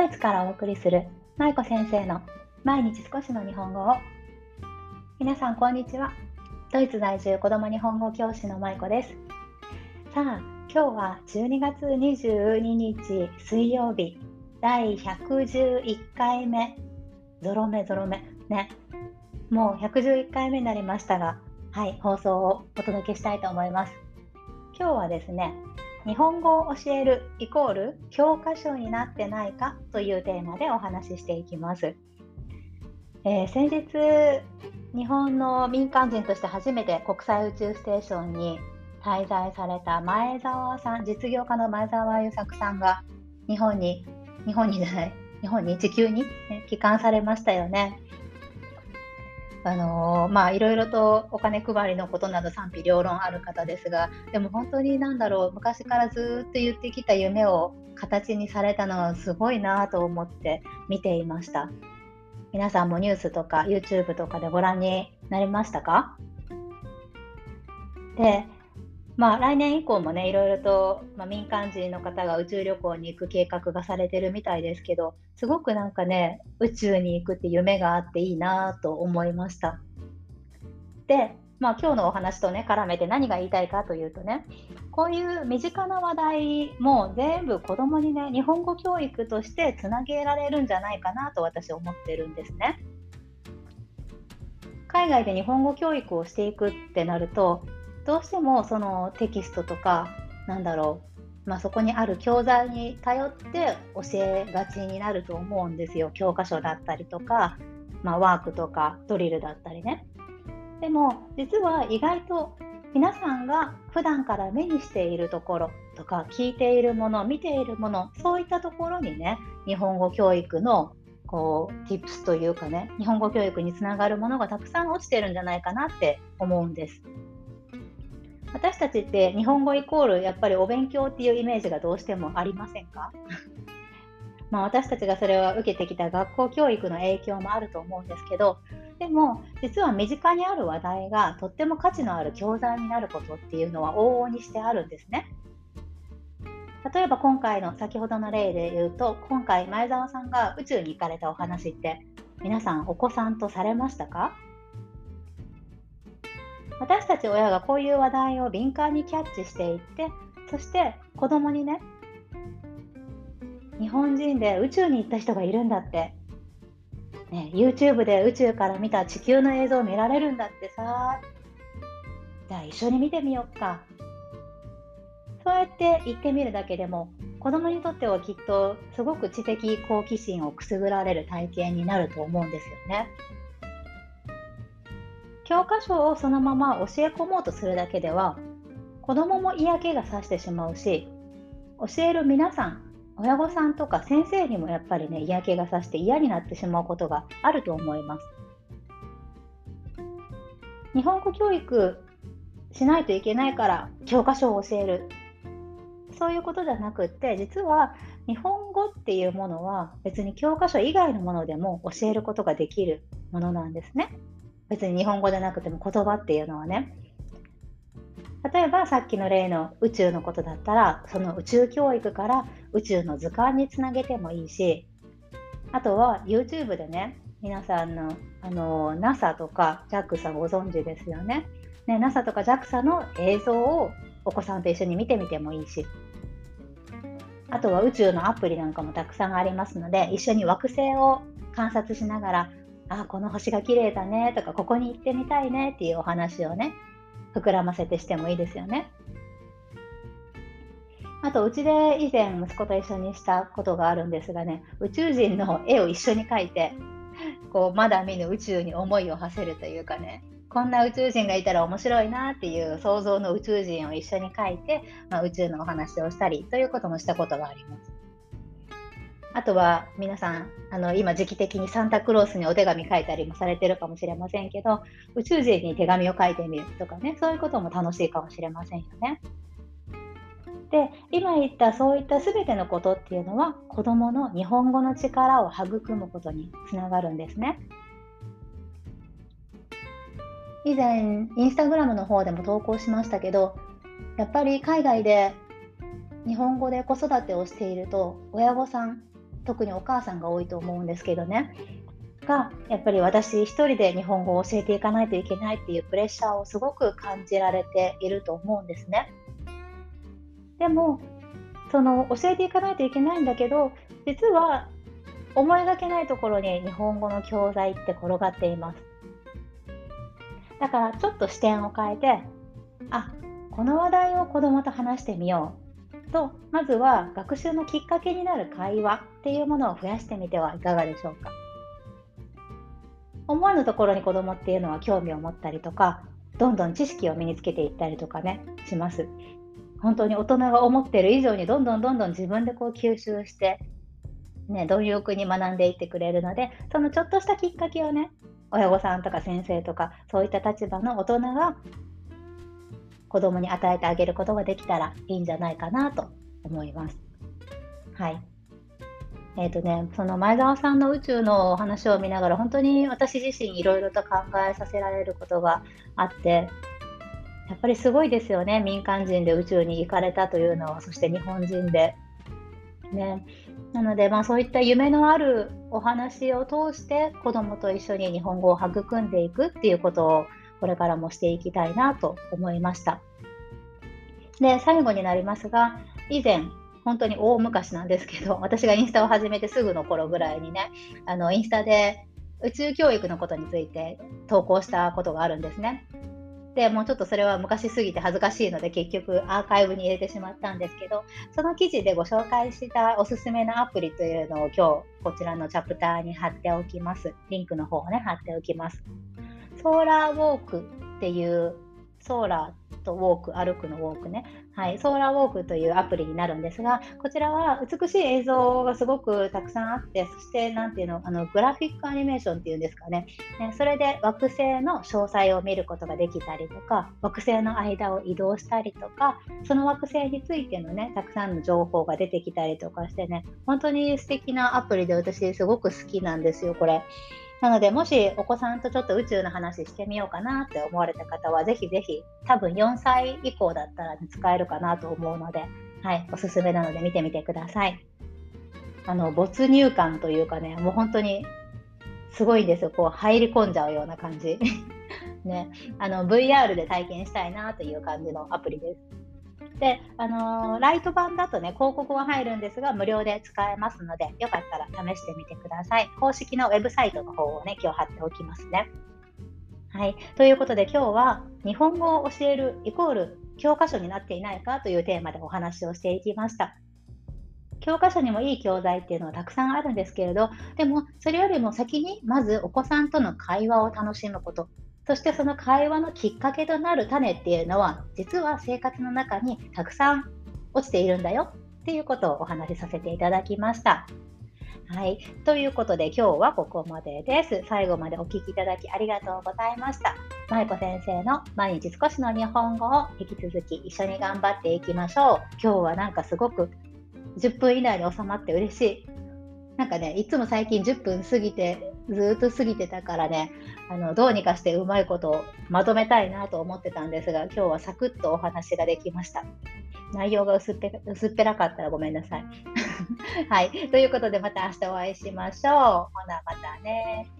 ドイツからお送りする舞子先生の毎日少しの日本語を。皆さんこんにちは。ドイツ在住子ども日本語教師の舞子です。さあ今日は12月22日水曜日。第111回目。ゾロ目ゾロ目。ね。もう111回目になりましたがはい放送をお届けしたいと思います。今日はですね日本語を教えるイコール教科書になってないかというテーマでお話ししていきます。えー、先日日本の民間人として初めて国際宇宙ステーションに滞在された前澤さん実業家の前澤友作さんが日本に日本にじゃない日本に地球に、ね、帰還されましたよね。あのまあいろいろとお金配りのことなど賛否両論ある方ですがでも本当に何だろう昔からずっと言ってきた夢を形にされたのはすごいなと思って見ていました。皆さんもニュースとか YouTube とかでご覧になりましたか？でまあ、来年以降もねいろいろと、まあ、民間人の方が宇宙旅行に行く計画がされてるみたいですけどすごくなんかね宇宙に行くって夢があっていいなと思いました。で、まあ、今日のお話とね絡めて何が言いたいかというとねこういう身近な話題も全部子どもにね日本語教育としてつなげられるんじゃないかなと私思ってるんですね。海外で日本語教育をしていくってなるとどうしてもそのテキストとかなんだろう、まあ、そこにある教材に頼って教えがちになると思うんですよ教科書だったりとか、まあ、ワークとかドリルだったりねでも実は意外と皆さんが普段から目にしているところとか聞いているもの見ているものそういったところにね日本語教育のこう tips というかね日本語教育につながるものがたくさん落ちてるんじゃないかなって思うんです。私たちって日本語イコールやっぱりお勉強っていうイメージがどうしてもありませんか？まあ私たちがそれは受けてきた学校教育の影響もあると思うんですけどでも実は身近にある話題がとっても価値のある教材になることっていうのは往々にしてあるんですね。例えば今回の先ほどの例で言うと今回前澤さんが宇宙に行かれたお話って皆さんお子さんとされましたか？私たち親がこういう話題を敏感にキャッチしていってそして子供にね日本人で宇宙に行った人がいるんだって、ね、YouTube で宇宙から見た地球の映像を見られるんだってさ。じゃあ一緒に見てみようか。そうやって言ってみるだけでも子供にとってはきっとすごく知的好奇心をくすぐられる体験になると思うんですよね。教科書をそのまま教え込もうとするだけでは子どもも嫌気がさしてしまうし教える皆さん親御さんとか先生にもやっぱりね嫌気がさして嫌になってしまうことがあると思います日本語教育しないといけないから教科書を教えるそういうことじゃなくって実は日本語っていうものは別に教科書以外のものでも教えることができるものなんですね。別に日本語じゃなくても言葉っていうのはね。例えばさっきの例の宇宙のことだったらその宇宙教育から宇宙の図鑑につなげてもいいしあとは YouTube でね皆さんのあの NASA とか JAXA ご存知ですよね。ね NASA とか JAXA の映像をお子さんと一緒に見てみてもいいし。あとは宇宙のアプリなんかもたくさんありますので一緒に惑星を観察しながらあこの星が綺麗だねとかここに行ってみたいねっていうお話をね膨らませてしてもいいですよね。あとうちで以前息子と一緒にしたことがあるんですがね宇宙人の絵を一緒に描いてこうまだ見ぬ宇宙に思いを馳せるというかねこんな宇宙人がいたら面白いなっていう想像の宇宙人を一緒に描いて、まあ、宇宙のお話をしたりということもしたことがあります。あとは皆さんあの今時期的にサンタクロースにお手紙書いたりもされてるかもしれませんけど宇宙人に手紙を書いてみるとかねそういうことも楽しいかもしれませんよね。で今言ったそういった全てのことっていうのは子どもの日本語の力を育むことにつながるんですね。以前インスタグラムの方でも投稿しましたけどやっぱり海外で日本語で子育てをしていると親御さん特にお母さんが多いと思うんですけどねがやっぱり私一人で日本語を教えていかないといけないっていうプレッシャーをすごく感じられていると思うんですね。でもその教えていかないといけないんだけど実は思いがけないところに日本語の教材って転がっています。だからちょっと視点を変えてあこの話題を子どもと話してみようとまずは学習のきっかけになる会話っていうものを増やしてみてはいかがでしょうか。思わぬところに子供っていうのは興味を持ったりとかどんどん知識を身につけていったりとかねします本当に大人が思ってる以上にどんどんどんどん自分でこう吸収してね貪欲に学んでいってくれるのでそのちょっとしたきっかけをね親御さんとか先生とかそういった立場の大人が子供に与えてあげることができたらいいんじゃないかなと思います。はい。えーとね、その前澤さんの宇宙のお話を見ながら本当に私自身いろいろと考えさせられることがあってやっぱりすごいですよね民間人で宇宙に行かれたというのはそして日本人で。ね、なので、まあ、そういった夢のあるお話を通して子どもと一緒に日本語を育んでいくっていうことをこれからもしていきたいなと思いました。で最後になりますが以前本当に大昔なんですけど、私がインスタを始めてすぐの頃ぐらいにね、あのインスタで宇宙教育のことについて投稿したことがあるんですね。でもうちょっとそれは昔すぎて恥ずかしいので結局アーカイブに入れてしまったんですけどその記事でご紹介したおすすめのアプリというのを今日こちらのチャプターに貼っておきますリンクの方をね貼っておきますソーラーウォークっていうソーラーとウォーク、歩くのウォークね、はい、ソーラーウォークというアプリになるんですが、こちらは美しい映像がすごくたくさんあって、そして、なんていうの、あのグラフィックアニメーションっていうんですかね、ねそれで惑星の詳細を見ることができたりとか、惑星の間を移動したりとか、その惑星についてのね、たくさんの情報が出てきたりとかしてね、本当に素敵なアプリで私すごく好きなんですよ、これ。なので、もしお子さんとちょっと宇宙の話してみようかなって思われた方は、ぜひぜひ、多分4歳以降だったら、使えるかなと思うので、はい、おすすめなので見てみてください。あの、没入感というかね、もう本当にすごいんですよ。こう入り込んじゃうような感じ。ね、あの VR で体験したいなという感じのアプリです。で、あのー、ライト版だとね、広告は入るんですが、無料で使えますので、よかったら試してみてください。公式のウェブサイトの方をね、今日貼っておきますね。はい。ということで今日は日本語を教えるイコール教科書になっていないかというテーマでお話をしていきました。教科書にもいい教材っていうのはたくさんあるんですけれど、でもそれよりも先にまずお子さんとの会話を楽しむこと、そしてその会話のきっかけとなる種っていうのは実は生活の中にたくさん落ちているんだよっていうことをお話しさせていただきました。はい。ということで今日はここまでです。最後までお聴きいただきありがとうございました。舞子先生の毎日少しの日本語を引き続き一緒に頑張っていきましょう。今日はなんかすごく10分以内に収まって嬉しい。なんかね、いつも最近10分過ぎて、ずっと過ぎてたからね、あのどうにかしてうまいことをまとめたいなと思ってたんですが、今日はサクッとお話ができました。内容が薄っぺ薄っぺらかったらごめんなさい。はい。ということで、また明日お会いしましょう。ほな、またね。